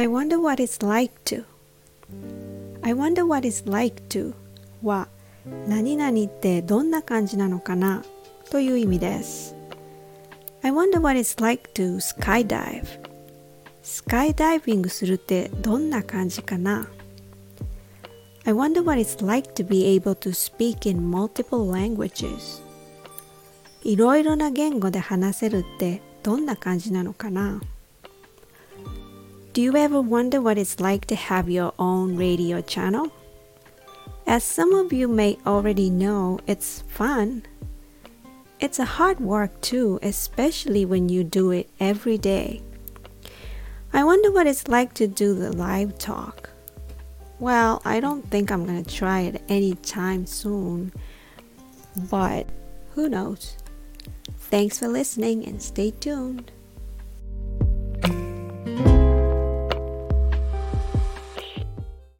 I wonder what it's like to I wonder what it's like to は何々ってどんな感じなのかなという意味です I wonder what it's like to skydive スカイダイビングするってどんな感じかな I wonder what it's like to be able to speak in multiple languages いろいろな言語で話せるってどんな感じなのかな Do you ever wonder what it's like to have your own radio channel? As some of you may already know, it's fun. It's a hard work too, especially when you do it every day. I wonder what it's like to do the live talk. Well, I don't think I'm gonna try it anytime soon, but who knows? Thanks for listening and stay tuned.